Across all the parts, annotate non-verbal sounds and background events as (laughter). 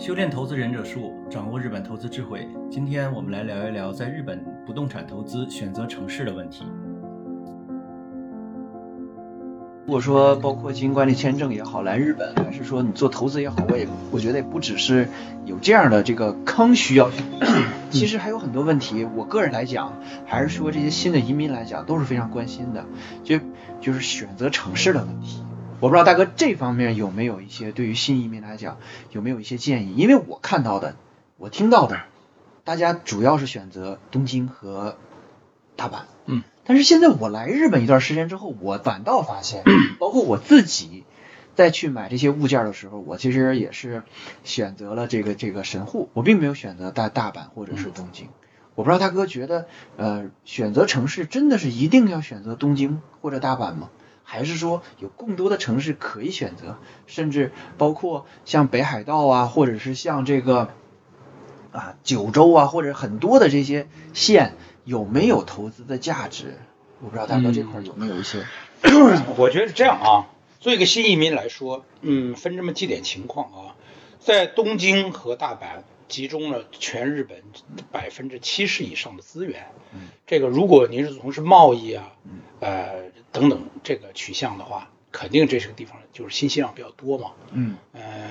修炼投资忍者术，掌握日本投资智慧。今天我们来聊一聊在日本不动产投资选择城市的问题。如果说包括经营管理签证也好，来日本还是说你做投资也好，我也我觉得也不只是有这样的这个坑需要，其实还有很多问题。我个人来讲，还是说这些新的移民来讲都是非常关心的，就就是选择城市的问题。我不知道大哥这方面有没有一些对于新移民来讲有没有一些建议？因为我看到的，我听到的，大家主要是选择东京和大阪。嗯。但是现在我来日本一段时间之后，我反倒发现，包括我自己再去买这些物件的时候，我其实也是选择了这个这个神户，我并没有选择大大阪或者是东京。我不知道大哥觉得，呃，选择城市真的是一定要选择东京或者大阪吗？还是说有更多的城市可以选择，甚至包括像北海道啊，或者是像这个啊九州啊，或者很多的这些县，有没有投资的价值？我不知道大哥这块有没有一些？我觉得是这样啊，作为一个新移民来说，嗯，分这么几点情况啊，在东京和大阪集中了全日本百分之七十以上的资源。嗯，这个如果您是从事贸易啊，呃。等等，这个取向的话，肯定这是个地方就是信息量比较多嘛。嗯，呃，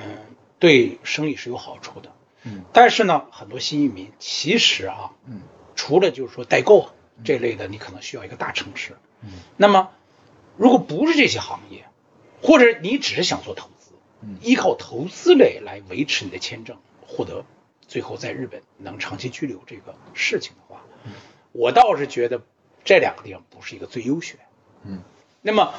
对生意是有好处的。嗯，但是呢，很多新移民其实啊，嗯，除了就是说代购这类的，你可能需要一个大城市。嗯，那么如果不是这些行业，或者你只是想做投资，嗯，依靠投资类来维持你的签证，获得最后在日本能长期居留这个事情的话，我倒是觉得这两个地方不是一个最优选。嗯，那么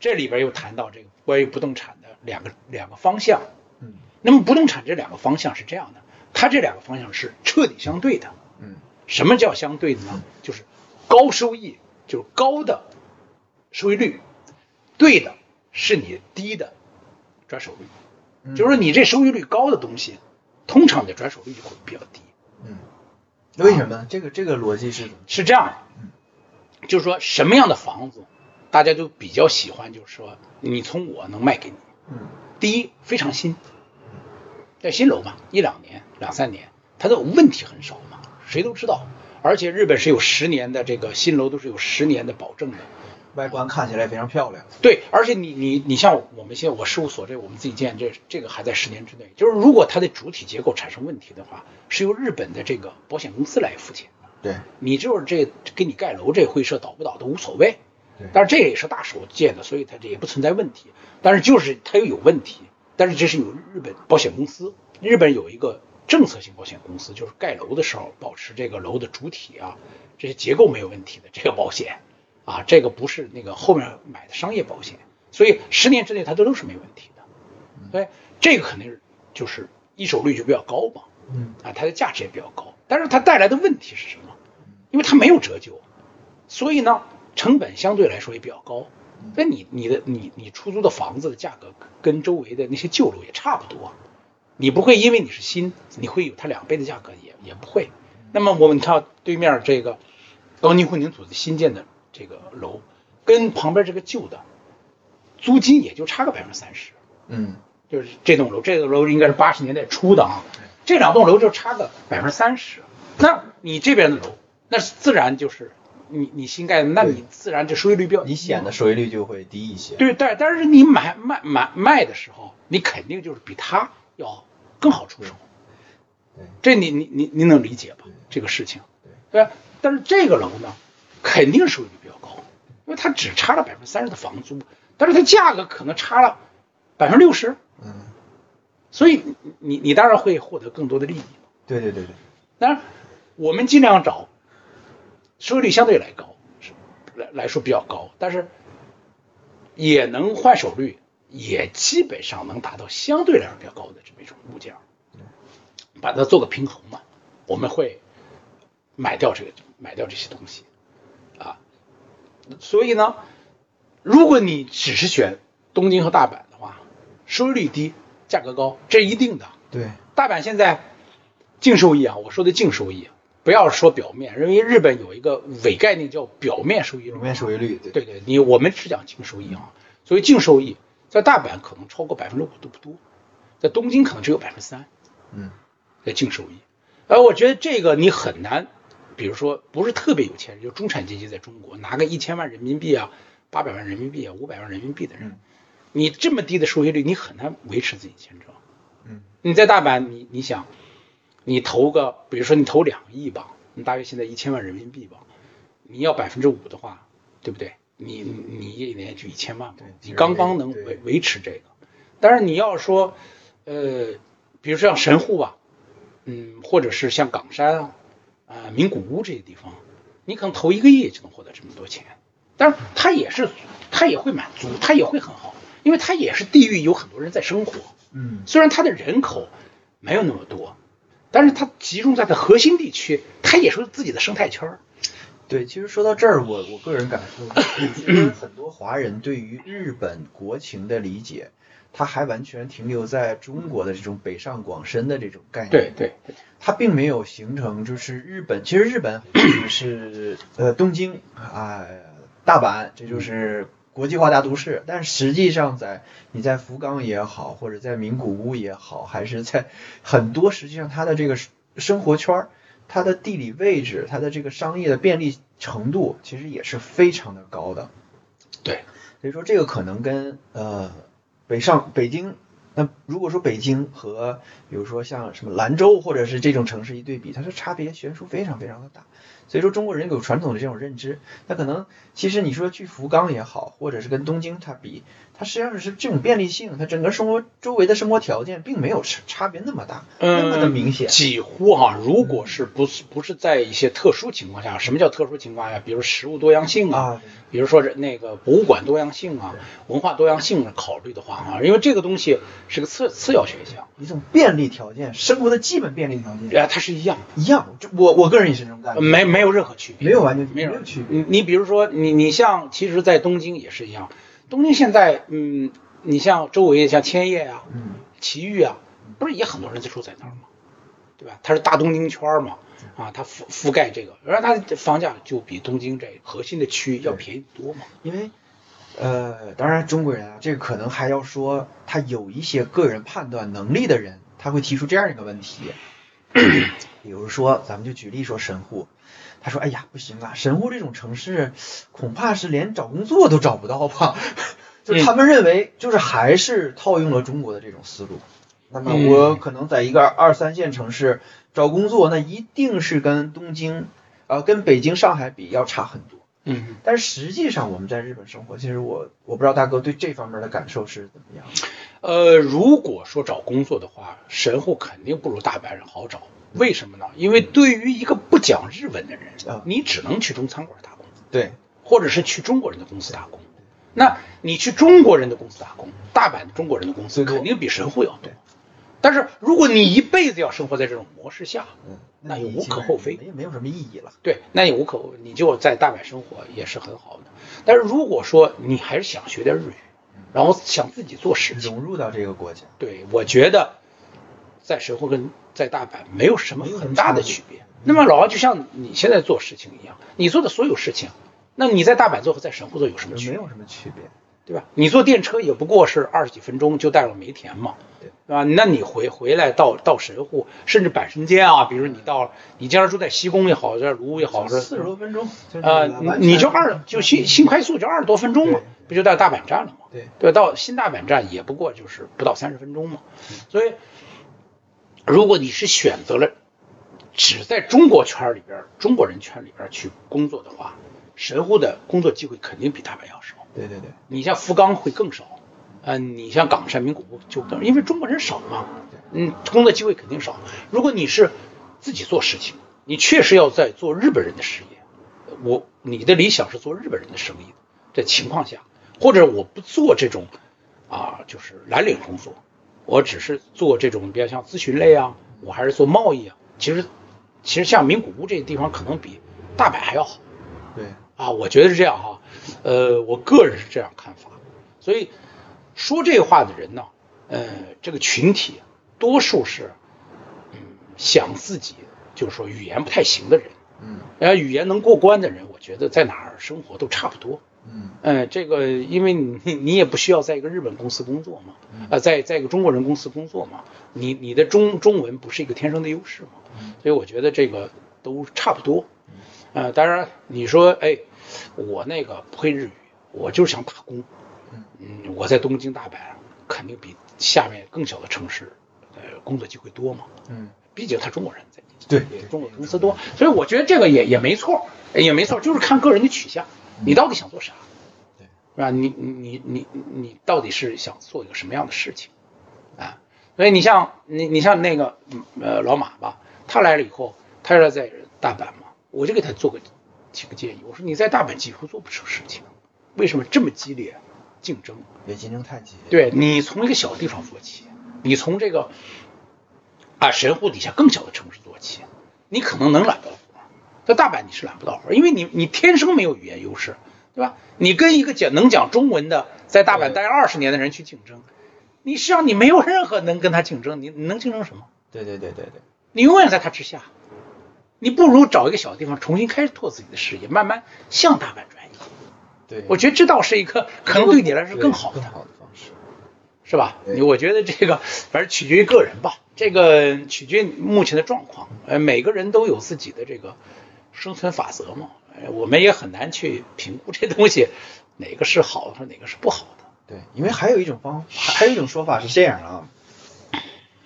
这里边又谈到这个关于不动产的两个两个方向。嗯，那么不动产这两个方向是这样的，它这两个方向是彻底相对的。嗯，什么叫相对的呢？就是高收益，就是高的收益率，对的是你低的转手率。就是说你这收益率高的东西，通常你的转手率就会比较低。嗯，为什么？这个这个逻辑是是这样的，就是说什么样的房子？大家都比较喜欢，就是说，你从我能卖给你。嗯。第一，非常新，在新楼嘛，一两年、两三年，它的问题很少嘛，谁都知道。而且日本是有十年的这个新楼都是有十年的保证的，外观看起来非常漂亮。对，而且你你你像我们现在我事务所这我们自己建这这个还在十年之内，就是如果它的主体结构产生问题的话，是由日本的这个保险公司来付钱。对，你就是这给你盖楼这会社倒不倒都无所谓。但是这也是大手建的，所以它这也不存在问题。但是就是它又有问题，但是这是有日本保险公司，日本有一个政策性保险公司，就是盖楼的时候保持这个楼的主体啊这些结构没有问题的这个保险啊，这个不是那个后面买的商业保险，所以十年之内它都都是没问题的。所以这个肯定是就是一手率就比较高嘛，嗯啊，它的价值也比较高，但是它带来的问题是什么？因为它没有折旧，所以呢。成本相对来说也比较高，那你你的你你出租的房子的价格跟周围的那些旧楼也差不多，你不会因为你是新，你会有它两倍的价格也也不会。那么我们看对面这个高尼混凝土的新建的这个楼，跟旁边这个旧的租金也就差个百分之三十，嗯，就是这栋楼，这栋楼应该是八十年代初的啊，这两栋楼就差个百分之三十，那你这边的楼，那自然就是。你你新盖的，那你自然这收益率比较，你显得收益率就会低一些。对，但但是你买卖买卖的时候，你肯定就是比他要更好出手。对，这你你你你能理解吧？这个事情，对。但是这个楼呢，肯定收益率比较高，因为它只差了百分之三十的房租，但是它价格可能差了百分之六十。嗯。所以你你当然会获得更多的利益。对对对对。当然，我们尽量找。收益率相对来高是，来来说比较高，但是也能换手率，也基本上能达到相对来说比较高的这么一种物件，把它做个平衡嘛。我们会买掉这个，买掉这些东西啊。所以呢，如果你只是选东京和大阪的话，收益率低，价格高，这是一定的。对，大阪现在净收益啊，我说的净收益。不要说表面，因为日本有一个伪概念叫表面收益率。表面收益率，对对，你我们是讲净收益啊，所以净收益在大阪可能超过百分之五都不多，在东京可能只有百分之三，嗯的净收益。而我觉得这个你很难，比如说不是特别有钱人，就中产阶级在中国拿个一千万人民币啊、八百万人民币啊、五百万人民币的人，嗯你这么低的收益率，你很难维持自己签证。嗯你在大阪，你你想，你投个，比如说你投两个亿吧，你大约现在一千万人民币吧，你要百分之五的话，对不对？你你一年就一千万你刚刚能维维持这个。但是你要说，呃，比如说像神户吧，嗯，或者是像冈山啊、啊、名古屋这些地方，你可能投一个亿就能获得这么多钱。但是它也是，它也会满足，它也会很好，因为它也是地域有很多人在生活。嗯虽然它的人口没有那么多，但是它集中在它核心地区，它也是自己的生态圈儿。对，其实说到这儿，我我个人感受，其实很多华人对于日本国情的理解，他还完全停留在中国的这种北上广深的这种概念。对对对，它并没有形成就是日本，其实日本 (coughs) 是呃东京啊、大阪，这就是国际化大都市。但实际上在你在福冈也好，或者在名古屋也好，还是在很多实际上它的这个生活圈儿，它的地理位置，它的这个商业的便利程度，其实也是非常的高的。对，所以说这个可能跟呃北上北京，那如果说北京和比如说像什么兰州或者是这种城市一对比，它的差别悬殊非常非常的大。所以说中国人有传统的这种认知，那可能其实你说去福冈也好，或者是跟东京它比，它实际上是这种便利性，它整个生活周围的生活条件并没有差差别那么大，那么的明显。几乎哈、如果是不是不是在一些特殊情况下，什么叫特殊情况下？比如食物多样性啊，啊，比如说是那个博物馆多样性啊，文化多样性考虑的话啊，因为这个东西是个次次要选项，一种便利条件，生活的基本便利条件呃，它是一样，一样。这我我个人也是这种感觉，没没有任何区别，没有完全没有任何区别。你你比如说，你你像，其实，在东京也是一样。东京现在，嗯，你像周围像千叶啊、嗯埼玉啊，不是也很多人在住在那儿吗？对吧？它是大东京圈儿嘛，啊，它覆覆盖这个，而它的房价就比东京这核心的区要便宜多嘛。因为，呃，当然中国人啊，这个可能还要说他有一些个人判断能力的人，他会提出这样一个问题，(coughs) 比如说，咱们就举例说神户，他说，哎呀，不行啊，神户这种城市恐怕是连找工作都找不到吧，(laughs) 就他们认为就是还是套用了中国的这种思路。那么嗯我可能在一个二三线城市找工作，那一定是跟东京，呃，跟北京、上海比要差很多。嗯，但是实际上我们在日本生活，其实我我不知道大哥对这方面的感受是怎么样的。呃，如果说找工作的话，神户肯定不如大阪人好找。为什么呢？因为对于一个不讲日文的人啊，你只能去中餐馆打工。对，或者是去中国人的公司打工。那你去中国人的公司打工，大阪的中国人的公司肯定比神户要多对。但是如果你一辈子要生活在这种模式下，嗯，那也无可厚非没没有什么意义了。对，那也无可厚非，你就在大阪生活也是很好的。但是如果说你还是想学点日语，然后想自己做事情，融入到这个国家，对我觉得在神户跟在大阪没有什么很大的区别。那么老王就像你现在做事情一样，你做的所有事情，那你在大阪做和在神户做有什么区别？没有什么区别。对吧？你坐电车也不过是二十几分钟就到了梅田嘛，对吧？那你回回来到到神户，甚至阪神间啊，比如你到你将来住在西宫也好，在卢屋也好，是四十多分钟，就是呃，你你就二就新新快速就二十多分钟嘛，不就到大阪站了吗？对对，到新大阪站也不过就是不到三十分钟嘛。所以，如果你是选择了只在中国圈里边、中国人圈里边去工作的话，神户的工作机会肯定比大阪要少。对对对，你像福冈会更少，呃，你像冈山、名古屋就更，因为中国人少嘛，嗯，工作机会肯定少。如果你是自己做事情，你确实要在做日本人的事业，我你的理想是做日本人的生意的情况下，或者我不做这种啊，就是蓝领工作，我只是做这种比较像咨询类啊，我还是做贸易啊，其实其实像名古屋这个地方可能比大阪还要好。对，啊，我觉得是这样哈，呃，我个人是这样看法，所以说这话的人呢，呃，这个群体多数是，嗯，想自己就是说语言不太行的人，嗯。然后，语言能过关的人，我觉得在哪儿生活都差不多，嗯。呃，这个因为你你也不需要在一个日本公司工作嘛，呃，在在一个中国人公司工作嘛，你你的中中文不是一个天生的优势嘛，所以我觉得这个都差不多。呃，当然你说，哎，我那个不会日语，我就是想打工，嗯，我在东京、大阪肯定比下面更小的城市，呃，工作机会多嘛，嗯，毕竟他中国人在对比中国公司多，所以我觉得这个也也没错，也没错，就是看个人的取向，你到底想做啥，对，是吧？你你你你你到底是想做一个什么样的事情啊？所以你像你你像那个嗯呃老马吧，他来了以后，他是在大阪嘛，我就给他做个提个建议，我说你在大阪几乎做不成事情，为什么这么激烈竞争？也竞争太激烈。对你从一个小地方做起，你从这个啊神户底下更小的城市做起，你可能能揽到。在大阪你是揽不到活，因为你你天生没有语言优势，对吧？你跟一个讲能讲中文的在大阪待二十年的人去竞争，你实际上你没有任何能跟他竞争，你你能竞争什么？对对对对对，你永远在他之下。你不如找一个小地方重新开拓自己的事业，慢慢向大阪转移。对，我觉得这倒是一个可能对你来说更好的更。好的方式。是吧？你我觉得这个反正取决于个人吧，这个取决于目前的状况。呃，每个人都有自己的这个生存法则嘛，呃，我们也很难去评估这东西哪个是好的，哪个是不好的。对，因为还有一种方，还还有一种说法是这样啊，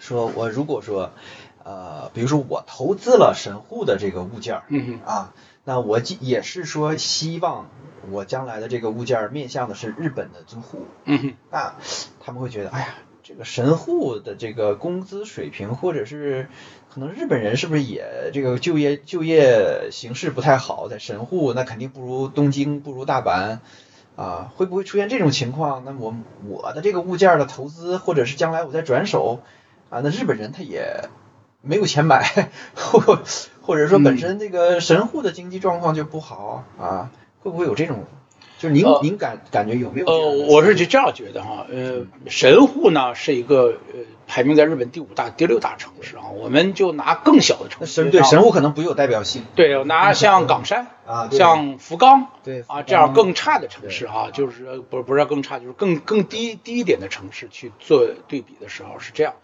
说我如果说，呃，比如说我投资了神户的这个物件儿，嗯啊，那我也是说希望我将来的这个物件儿面向的是日本的租户，嗯哼，那他们会觉得，哎呀，这个神户的这个工资水平，或者是可能日本人是不是也这个就业就业形势不太好，在神户那肯定不如东京，不如大阪。啊，会不会出现这种情况？那我我的这个物件的投资，或者是将来我再转手，啊，那日本人他也没有钱买，或或者说本身这个神户的经济状况就不好啊，会不会有这种？就是您、呃您感感觉有没有这呃，我是就这样觉得哈，呃，神户呢是一个呃排名在日本第五大、第六大城市啊，我们就拿更小的城市，对神户可能不有代表性，对，拿 (laughs) 像冈山啊像福冈对啊这样更差的城市啊，就是呃不是不是更差，就是更更低低一点的城市去做对比的时候是这样，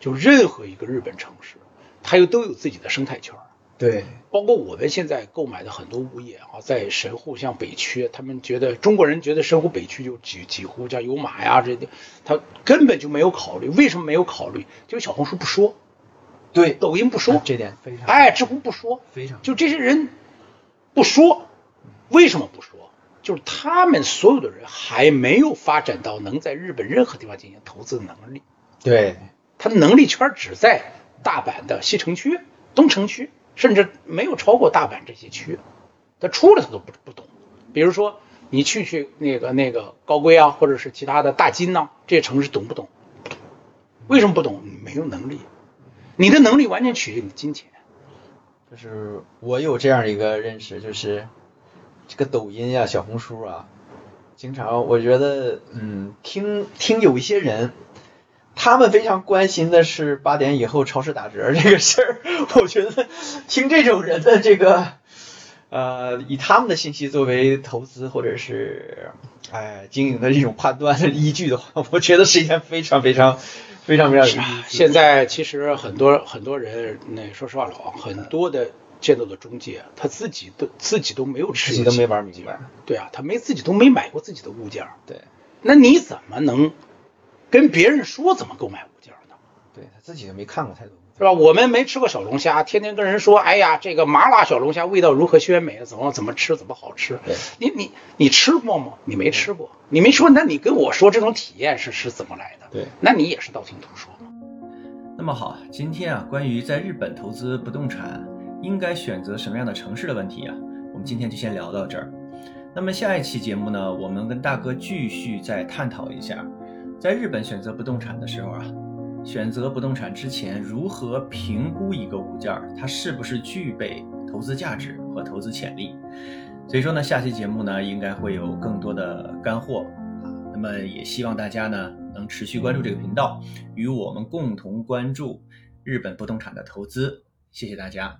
就任何一个日本城市，它又都有自己的生态圈儿。对。包括我们现在购买的很多物业啊，在神户像北区，他们觉得中国人觉得神户北区就几几乎像有马呀这些，他根本就没有考虑。为什么没有考虑？就小红书不说，对，抖音不说，这点非常哎，知乎不说，非常。就这些人不说，为什么不说？就是他们所有的人还没有发展到能在日本任何地方进行投资的能力，对。他的能力圈只在大阪的西城区、东城区，甚至没有超过大阪这些区。他出来他都不不懂。比如说你去去那个那个高龟啊，或者是其他的大金呐、这些城市懂不懂？不懂。为什么不懂？你没有能力。你的能力完全取决于你的金钱。就是我有这样一个认识，就是这个抖音呀、小红书啊，经常我觉得，嗯，听听有一些人，他们非常关心的是八点以后超市打折 (laughs) 这个事儿。我觉得听这种人的这个，呃，以他们的信息作为投资或者是哎经营的这种判断的依据的话，我觉得是一件非常非常非常非常有意思现在其实很多很多人，那说实话，老王很多的见到的中介，他自己都自己都没有持有自己都没起玩明白。对啊，他没自己都没买过自己的物件儿，对那你怎么能跟别人说怎么购买物件儿呢？对，他自己都没看过太多。是吧？我们没吃过小龙虾，天天跟人说，哎呀，这个麻辣小龙虾味道如何鲜美，怎么怎么吃怎么好吃。你你你吃过吗？你没吃过，你没说，那你跟我说这种体验是是怎么来的？对，那你也是道听途说嘛。那么好，今天啊，关于在日本投资不动产应该选择什么样的城市的问题啊，我们今天就先聊到这儿。那么下一期节目呢，我们跟大哥继续再探讨一下，在日本选择不动产的时候啊，选择不动产之前如何评估一个物件，它是不是具备投资价值和投资潜力。所以说呢，下期节目呢，应该会有更多的干货啊。那么也希望大家呢能持续关注这个频道，与我们共同关注日本不动产的投资。谢谢大家。